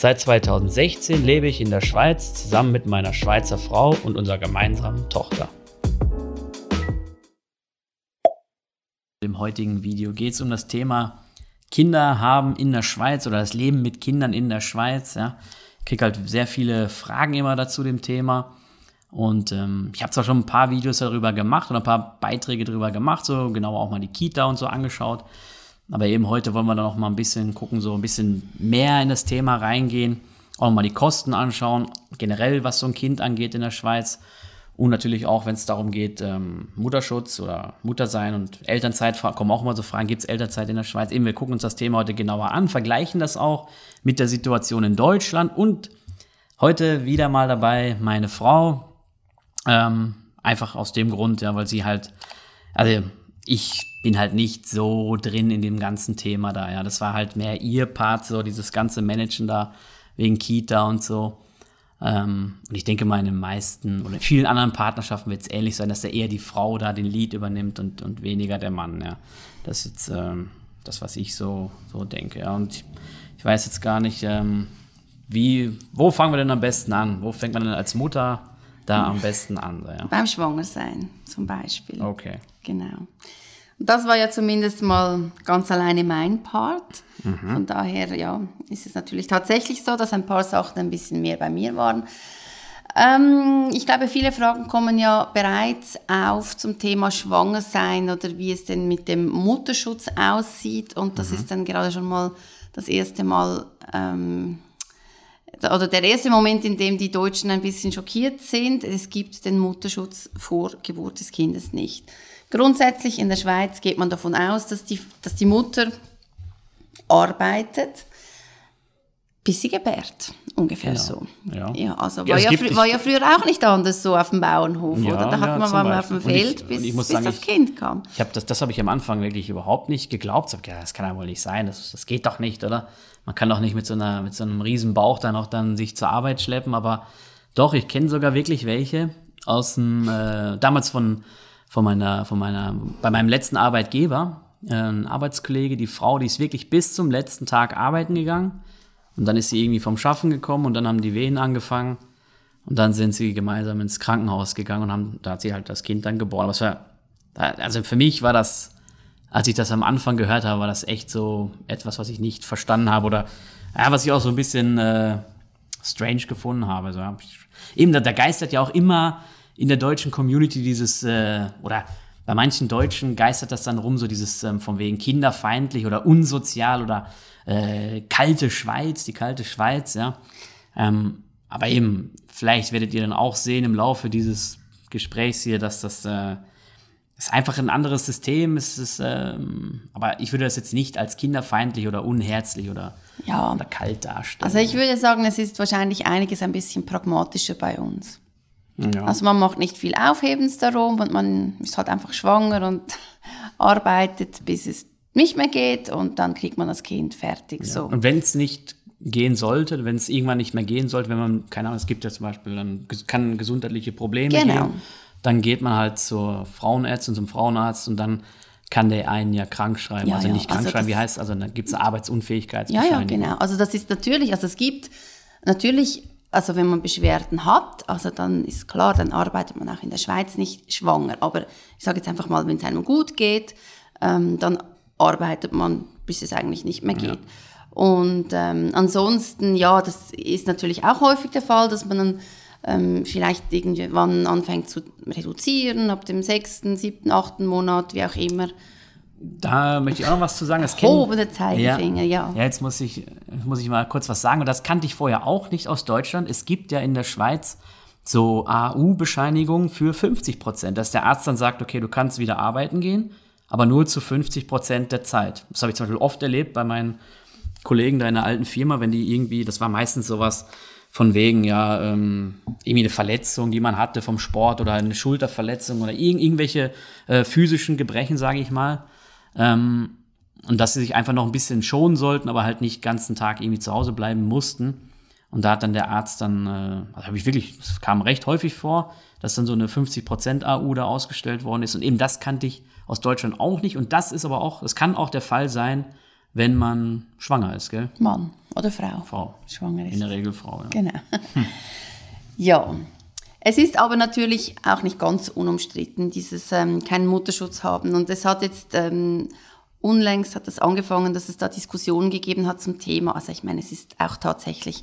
Seit 2016 lebe ich in der Schweiz zusammen mit meiner Schweizer Frau und unserer gemeinsamen Tochter. Im heutigen Video geht es um das Thema Kinder haben in der Schweiz oder das Leben mit Kindern in der Schweiz. Ja. Ich kriege halt sehr viele Fragen immer dazu dem Thema. Und ähm, ich habe zwar schon ein paar Videos darüber gemacht oder ein paar Beiträge darüber gemacht, so genauer auch mal die Kita und so angeschaut. Aber eben heute wollen wir dann noch mal ein bisschen gucken, so ein bisschen mehr in das Thema reingehen, auch mal die Kosten anschauen, generell was so ein Kind angeht in der Schweiz. Und natürlich auch, wenn es darum geht, ähm, Mutterschutz oder Muttersein und Elternzeit, kommen auch immer so Fragen, gibt es Elternzeit in der Schweiz? Eben, wir gucken uns das Thema heute genauer an, vergleichen das auch mit der Situation in Deutschland und heute wieder mal dabei meine Frau. Ähm, einfach aus dem Grund, ja, weil sie halt, also ich bin halt nicht so drin in dem ganzen Thema da, ja. Das war halt mehr ihr Part, so dieses ganze Managen da wegen Kita und so. Ähm, und ich denke mal, in den meisten oder in vielen anderen Partnerschaften wird es ähnlich sein, dass da eher die Frau da den Lead übernimmt und, und weniger der Mann. Ja. Das ist jetzt ähm, das, was ich so, so denke. Ja. Und ich, ich weiß jetzt gar nicht, ähm, wie, wo fangen wir denn am besten an? Wo fängt man denn als Mutter da am besten an? Ja? Beim Schwangersein zum Beispiel. Okay. Genau. Und das war ja zumindest mal ganz alleine mein Part. Mhm. Von daher, ja, ist es natürlich tatsächlich so, dass ein paar Sachen ein bisschen mehr bei mir waren. Ähm, ich glaube, viele Fragen kommen ja bereits auf zum Thema Schwangersein oder wie es denn mit dem Mutterschutz aussieht. Und das mhm. ist dann gerade schon mal das erste Mal, ähm, oder der erste Moment, in dem die Deutschen ein bisschen schockiert sind. Es gibt den Mutterschutz vor Geburt des Kindes nicht. Grundsätzlich in der Schweiz geht man davon aus, dass die, dass die Mutter arbeitet, bis sie gebärt. Ungefähr genau. so. Ja. ja also war ja, ja war ja früher auch nicht anders so auf dem Bauernhof, oder? Da hat man mal auf dem Feld, ich, bis, bis sagen, das Kind kam. Ich hab das das habe ich am Anfang wirklich überhaupt nicht geglaubt. Ich ja, das kann ja wohl nicht sein, das, das geht doch nicht, oder? Man kann doch nicht mit so, einer, mit so einem riesen Bauch dann auch dann sich zur Arbeit schleppen, aber doch, ich kenne sogar wirklich welche aus dem, äh, damals von von meiner, von meiner, bei meinem letzten Arbeitgeber, äh, ein Arbeitskollege, die Frau, die ist wirklich bis zum letzten Tag arbeiten gegangen. Und dann ist sie irgendwie vom Schaffen gekommen und dann haben die Wehen angefangen. Und dann sind sie gemeinsam ins Krankenhaus gegangen und haben, da hat sie halt das Kind dann geboren. Was war, also für mich war das, als ich das am Anfang gehört habe, war das echt so etwas, was ich nicht verstanden habe oder ja, was ich auch so ein bisschen äh, strange gefunden habe. Also, eben, da, da geistert ja auch immer in der deutschen Community dieses, äh, oder bei manchen Deutschen geistert das dann rum, so dieses ähm, von wegen kinderfeindlich oder unsozial oder äh, kalte Schweiz, die kalte Schweiz, ja. Ähm, aber eben, vielleicht werdet ihr dann auch sehen im Laufe dieses Gesprächs hier, dass das, äh, ist einfach ein anderes System. Es ist, ähm, aber ich würde das jetzt nicht als kinderfeindlich oder unherzlich oder, ja. oder kalt darstellen. Also ich würde sagen, es ist wahrscheinlich einiges ein bisschen pragmatischer bei uns. Ja. Also man macht nicht viel Aufhebens darum und man ist halt einfach schwanger und arbeitet, bis es nicht mehr geht und dann kriegt man das Kind fertig. Ja. So. Und wenn es nicht gehen sollte, wenn es irgendwann nicht mehr gehen sollte, wenn man, keine Ahnung, es gibt ja zum Beispiel, dann kann gesundheitliche Probleme genau. geben, dann geht man halt zur Frauenärztin, zum Frauenarzt und dann kann der einen ja krank schreiben. Ja, also nicht krank also schreiben, wie heißt also dann gibt es Arbeitsunfähigkeitsbescheinigung. Ja, ja, genau. Also das ist natürlich, also es gibt natürlich also wenn man Beschwerden hat, also dann ist klar, dann arbeitet man auch in der Schweiz nicht schwanger. Aber ich sage jetzt einfach mal, wenn es einem gut geht, ähm, dann arbeitet man, bis es eigentlich nicht mehr geht. Ja. Und ähm, ansonsten, ja, das ist natürlich auch häufig der Fall, dass man dann ähm, vielleicht irgendwann anfängt zu reduzieren, ab dem sechsten, siebten, achten Monat, wie auch immer. Da möchte ich auch noch was zu sagen. Das Erhobene Zeigefinger, ja, ja. Jetzt muss ich, muss ich mal kurz was sagen. Und das kannte ich vorher auch nicht aus Deutschland. Es gibt ja in der Schweiz so AU-Bescheinigungen für 50 Prozent, dass der Arzt dann sagt, okay, du kannst wieder arbeiten gehen, aber nur zu 50 Prozent der Zeit. Das habe ich zum Beispiel oft erlebt bei meinen Kollegen da in der alten Firma, wenn die irgendwie, das war meistens sowas von wegen, ja, ähm, irgendwie eine Verletzung, die man hatte vom Sport oder eine Schulterverletzung oder irg irgendwelche äh, physischen Gebrechen, sage ich mal. Ähm, und dass sie sich einfach noch ein bisschen schonen sollten, aber halt nicht den ganzen Tag irgendwie zu Hause bleiben mussten. Und da hat dann der Arzt dann, äh, also habe ich wirklich, es kam recht häufig vor, dass dann so eine 50% AU da ausgestellt worden ist. Und eben das kannte ich aus Deutschland auch nicht. Und das ist aber auch, es kann auch der Fall sein, wenn man schwanger ist, gell? Mann oder Frau. Frau. Schwanger ist. In der Regel Frau, ja. Genau. ja. Es ist aber natürlich auch nicht ganz unumstritten, dieses ähm, keinen Mutterschutz haben. Und es hat jetzt ähm, unlängst hat es angefangen, dass es da Diskussionen gegeben hat zum Thema. Also ich meine, es ist auch tatsächlich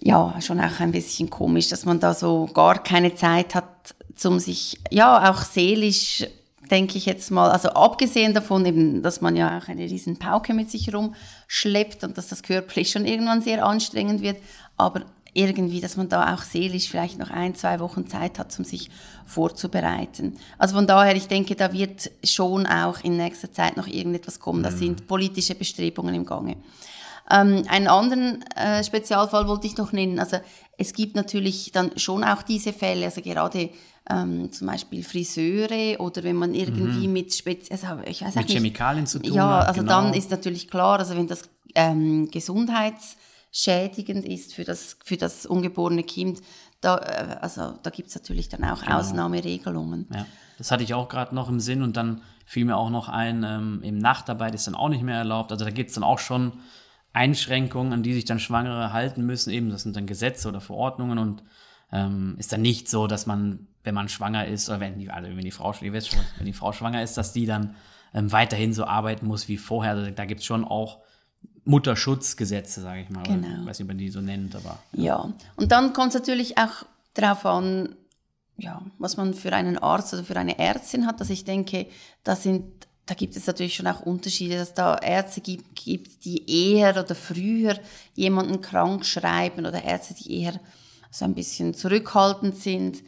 ja schon auch ein bisschen komisch, dass man da so gar keine Zeit hat, zum sich ja auch seelisch denke ich jetzt mal, also abgesehen davon eben, dass man ja auch eine riesen Pauke mit sich rumschleppt und dass das körperlich schon irgendwann sehr anstrengend wird, aber irgendwie, dass man da auch seelisch vielleicht noch ein, zwei Wochen Zeit hat, um sich vorzubereiten. Also von daher, ich denke, da wird schon auch in nächster Zeit noch irgendetwas kommen. Da mhm. sind politische Bestrebungen im Gange. Ähm, einen anderen äh, Spezialfall wollte ich noch nennen. Also es gibt natürlich dann schon auch diese Fälle, also gerade ähm, zum Beispiel Friseure oder wenn man irgendwie mhm. mit, Spezi also ich weiß mit Chemikalien zu tun ja, hat. Ja, also genau. dann ist natürlich klar, also wenn das ähm, gesundheitsschädigend ist für das, für das ungeborene Kind, da, äh, also, da gibt es natürlich dann auch genau. Ausnahmeregelungen. Ja, das hatte ich auch gerade noch im Sinn und dann fiel mir auch noch ein, ähm, im Nachtarbeit ist dann auch nicht mehr erlaubt. Also da gibt es dann auch schon Einschränkungen, an die sich dann Schwangere halten müssen. Eben, das sind dann Gesetze oder Verordnungen und ähm, ist dann nicht so, dass man, wenn man schwanger ist, oder wenn die, also wenn die Frau, ihr wisst schon, wenn die Frau schwanger ist, dass die dann ähm, weiterhin so arbeiten muss wie vorher. Also da gibt es schon auch Mutterschutzgesetze, sage ich mal. Genau. Ich weiß nicht, ob man die so nennt, aber. Ja, und dann kommt es natürlich auch darauf an, ja, was man für einen Arzt oder für eine Ärztin hat. Also ich denke, da sind da gibt es natürlich schon auch Unterschiede, dass da Ärzte gibt, gibt, die eher oder früher jemanden krank schreiben oder Ärzte, die eher so ein bisschen zurückhaltend sind.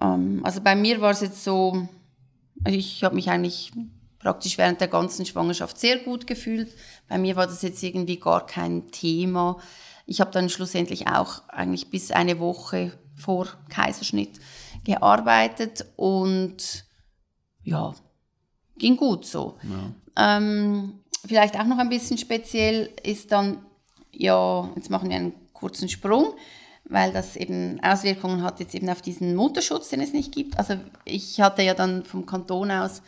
Ähm, also bei mir war es jetzt so, ich habe mich eigentlich praktisch während der ganzen Schwangerschaft sehr gut gefühlt. Bei mir war das jetzt irgendwie gar kein Thema. Ich habe dann schlussendlich auch eigentlich bis eine Woche vor Kaiserschnitt gearbeitet und ja, ging gut so. Ja. Ähm, vielleicht auch noch ein bisschen speziell ist dann, ja, jetzt machen wir einen kurzen Sprung, weil das eben Auswirkungen hat jetzt eben auf diesen Mutterschutz, den es nicht gibt. Also ich hatte ja dann vom Kanton aus,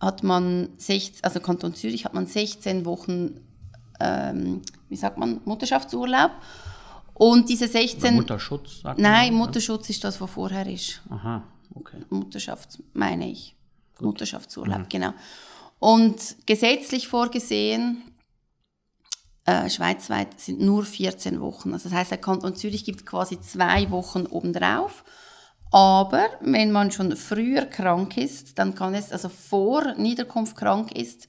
hat man 16, also Kanton Zürich hat man 16 Wochen, ähm, wie sagt man, Mutterschaftsurlaub. Und diese 16... Mutterschutz? Sagt nein, man, Mutterschutz ist das, was vorher ist. Aha, okay. Mutterschaft, meine ich. Gut. Mutterschaftsurlaub, mhm. genau. Und gesetzlich vorgesehen, äh, schweizweit sind nur 14 Wochen. Also das heißt, der Kanton Zürich gibt quasi zwei Wochen obendrauf. Aber wenn man schon früher krank ist, dann kann es, also vor Niederkunft krank ist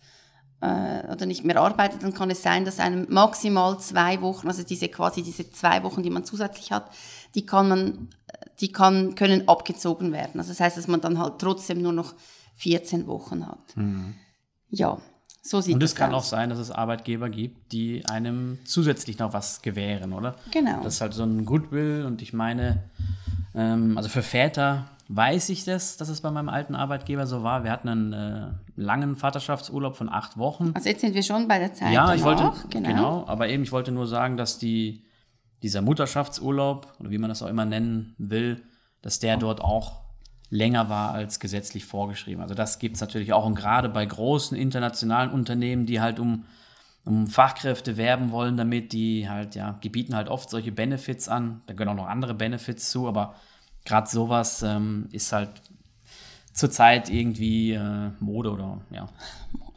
äh, oder nicht mehr arbeitet, dann kann es sein, dass einem maximal zwei Wochen, also diese quasi diese zwei Wochen, die man zusätzlich hat, die kann man, die kann, können abgezogen werden. Also das heißt, dass man dann halt trotzdem nur noch 14 Wochen hat. Mhm. Ja, so sieht Und es kann aus. auch sein, dass es Arbeitgeber gibt, die einem zusätzlich noch was gewähren, oder? Genau. Das ist halt so ein Goodwill und ich meine, ähm, also für Väter weiß ich das, dass es bei meinem alten Arbeitgeber so war. Wir hatten einen äh, langen Vaterschaftsurlaub von acht Wochen. Also jetzt sind wir schon bei der Zeit. Ja, ich wollte, genau. genau. aber eben, ich wollte nur sagen, dass die, dieser Mutterschaftsurlaub, oder wie man das auch immer nennen will, dass der dort auch länger war als gesetzlich vorgeschrieben. Also das gibt es natürlich auch und gerade bei großen internationalen Unternehmen, die halt um, um Fachkräfte werben wollen, damit die halt, ja, die bieten halt oft solche Benefits an. Da gehören auch noch andere Benefits zu, aber gerade sowas ähm, ist halt zurzeit irgendwie äh, Mode oder ja,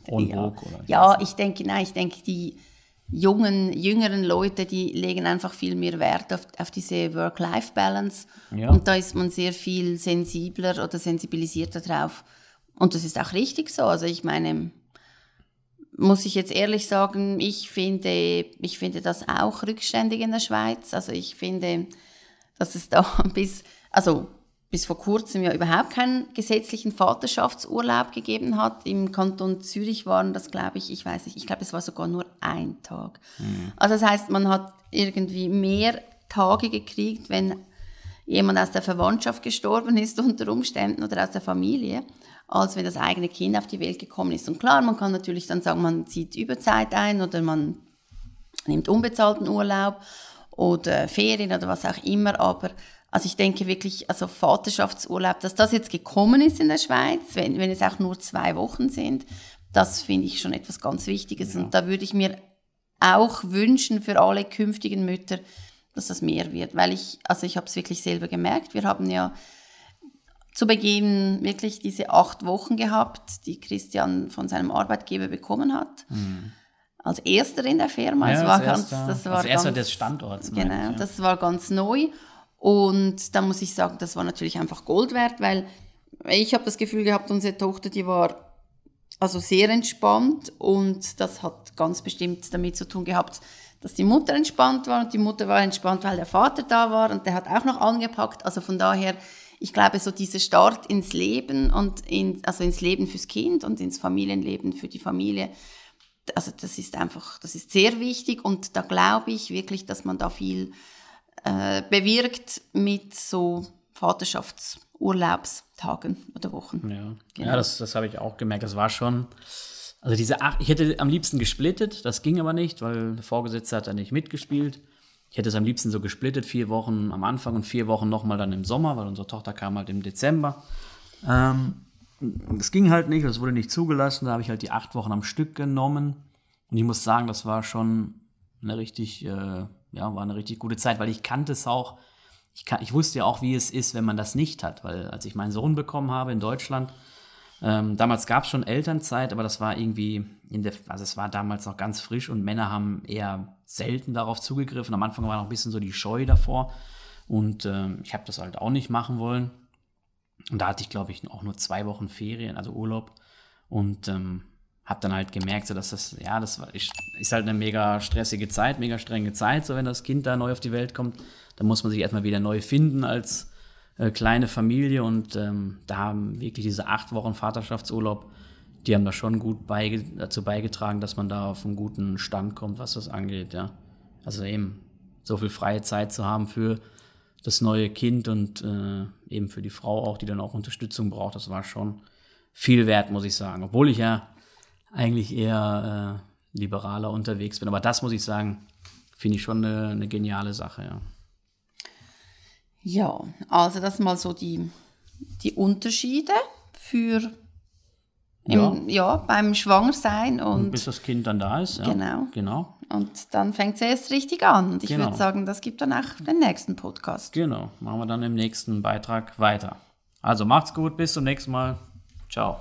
ja. Oder ja, ich denke, nein, ich denke, die jungen, jüngeren Leute, die legen einfach viel mehr Wert auf, auf diese Work-Life-Balance. Ja. Und da ist man sehr viel sensibler oder sensibilisierter drauf. Und das ist auch richtig so. Also ich meine, muss ich jetzt ehrlich sagen, ich finde, ich finde das auch rückständig in der Schweiz. Also ich finde, dass es da bis, also bis vor kurzem ja überhaupt keinen gesetzlichen Vaterschaftsurlaub gegeben hat. Im Kanton Zürich waren das, glaube ich, ich weiß nicht, ich glaube, es war sogar nur ein Tag. Mhm. Also das heißt, man hat irgendwie mehr Tage gekriegt, wenn jemand aus der Verwandtschaft gestorben ist unter Umständen oder aus der Familie, als wenn das eigene Kind auf die Welt gekommen ist. Und klar, man kann natürlich dann sagen, man zieht Überzeit ein oder man nimmt unbezahlten Urlaub oder Ferien oder was auch immer, aber also ich denke wirklich, also Vaterschaftsurlaub, dass das jetzt gekommen ist in der Schweiz, wenn, wenn es auch nur zwei Wochen sind, das finde ich schon etwas ganz Wichtiges. Ja. Und da würde ich mir auch wünschen für alle künftigen Mütter, dass das mehr wird. Weil ich, also ich habe es wirklich selber gemerkt. Wir haben ja zu Beginn wirklich diese acht Wochen gehabt, die Christian von seinem Arbeitgeber bekommen hat. Mhm. Als erster in der Firma. Ja, das war ganz, das war als erster ganz, des Standorts. Genau, ich, ja. das war ganz neu. Und da muss ich sagen, das war natürlich einfach Gold wert, weil ich habe das Gefühl gehabt, unsere Tochter, die war also sehr entspannt und das hat ganz bestimmt damit zu tun gehabt, dass die Mutter entspannt war und die Mutter war entspannt, weil der Vater da war und der hat auch noch angepackt. Also von daher, ich glaube, so dieser Start ins Leben und in, also ins Leben fürs Kind und ins Familienleben für die Familie, also das ist einfach, das ist sehr wichtig und da glaube ich wirklich, dass man da viel äh, bewirkt mit so Vaterschaftsurlaubstagen oder Wochen. Ja, genau. ja das, das habe ich auch gemerkt. Das war schon, also diese acht, ich hätte am liebsten gesplittet, das ging aber nicht, weil der Vorgesetzte hat da nicht mitgespielt. Ich hätte es am liebsten so gesplittet, vier Wochen am Anfang und vier Wochen nochmal dann im Sommer, weil unsere Tochter kam halt im Dezember. Ähm, das ging halt nicht, das wurde nicht zugelassen. Da habe ich halt die acht Wochen am Stück genommen. Und ich muss sagen, das war schon eine richtig, äh, ja, war eine richtig gute Zeit, weil ich kannte es auch. Ich, kann, ich wusste ja auch, wie es ist, wenn man das nicht hat, weil als ich meinen Sohn bekommen habe in Deutschland, ähm, damals gab es schon Elternzeit, aber das war irgendwie in der, also es war damals noch ganz frisch und Männer haben eher selten darauf zugegriffen. Am Anfang war noch ein bisschen so die Scheu davor und ähm, ich habe das halt auch nicht machen wollen. Und da hatte ich, glaube ich, auch nur zwei Wochen Ferien, also Urlaub und ähm, habe dann halt gemerkt, so dass das, ja, das war, ist, ist halt eine mega stressige Zeit, mega strenge Zeit, so wenn das Kind da neu auf die Welt kommt, dann muss man sich erstmal wieder neu finden als äh, kleine Familie und ähm, da haben wirklich diese acht Wochen Vaterschaftsurlaub, die haben da schon gut beige dazu beigetragen, dass man da auf einen guten Stand kommt, was das angeht, ja. Also eben so viel freie Zeit zu haben für das neue Kind und äh, eben für die Frau auch, die dann auch Unterstützung braucht, das war schon viel wert, muss ich sagen. Obwohl ich ja eigentlich eher äh, liberaler unterwegs bin. Aber das muss ich sagen, finde ich schon eine, eine, geniale Sache, ja. Ja, also das mal so die, die Unterschiede für im, ja. ja. beim Schwangersein und, und, bis das Kind dann da ist. Ja. Genau. genau. Und dann fängt es erst richtig an. Und ich genau. würde sagen, das gibt dann auch den nächsten Podcast. Genau, machen wir dann im nächsten Beitrag weiter. Also macht's gut, bis zum nächsten Mal. Ciao.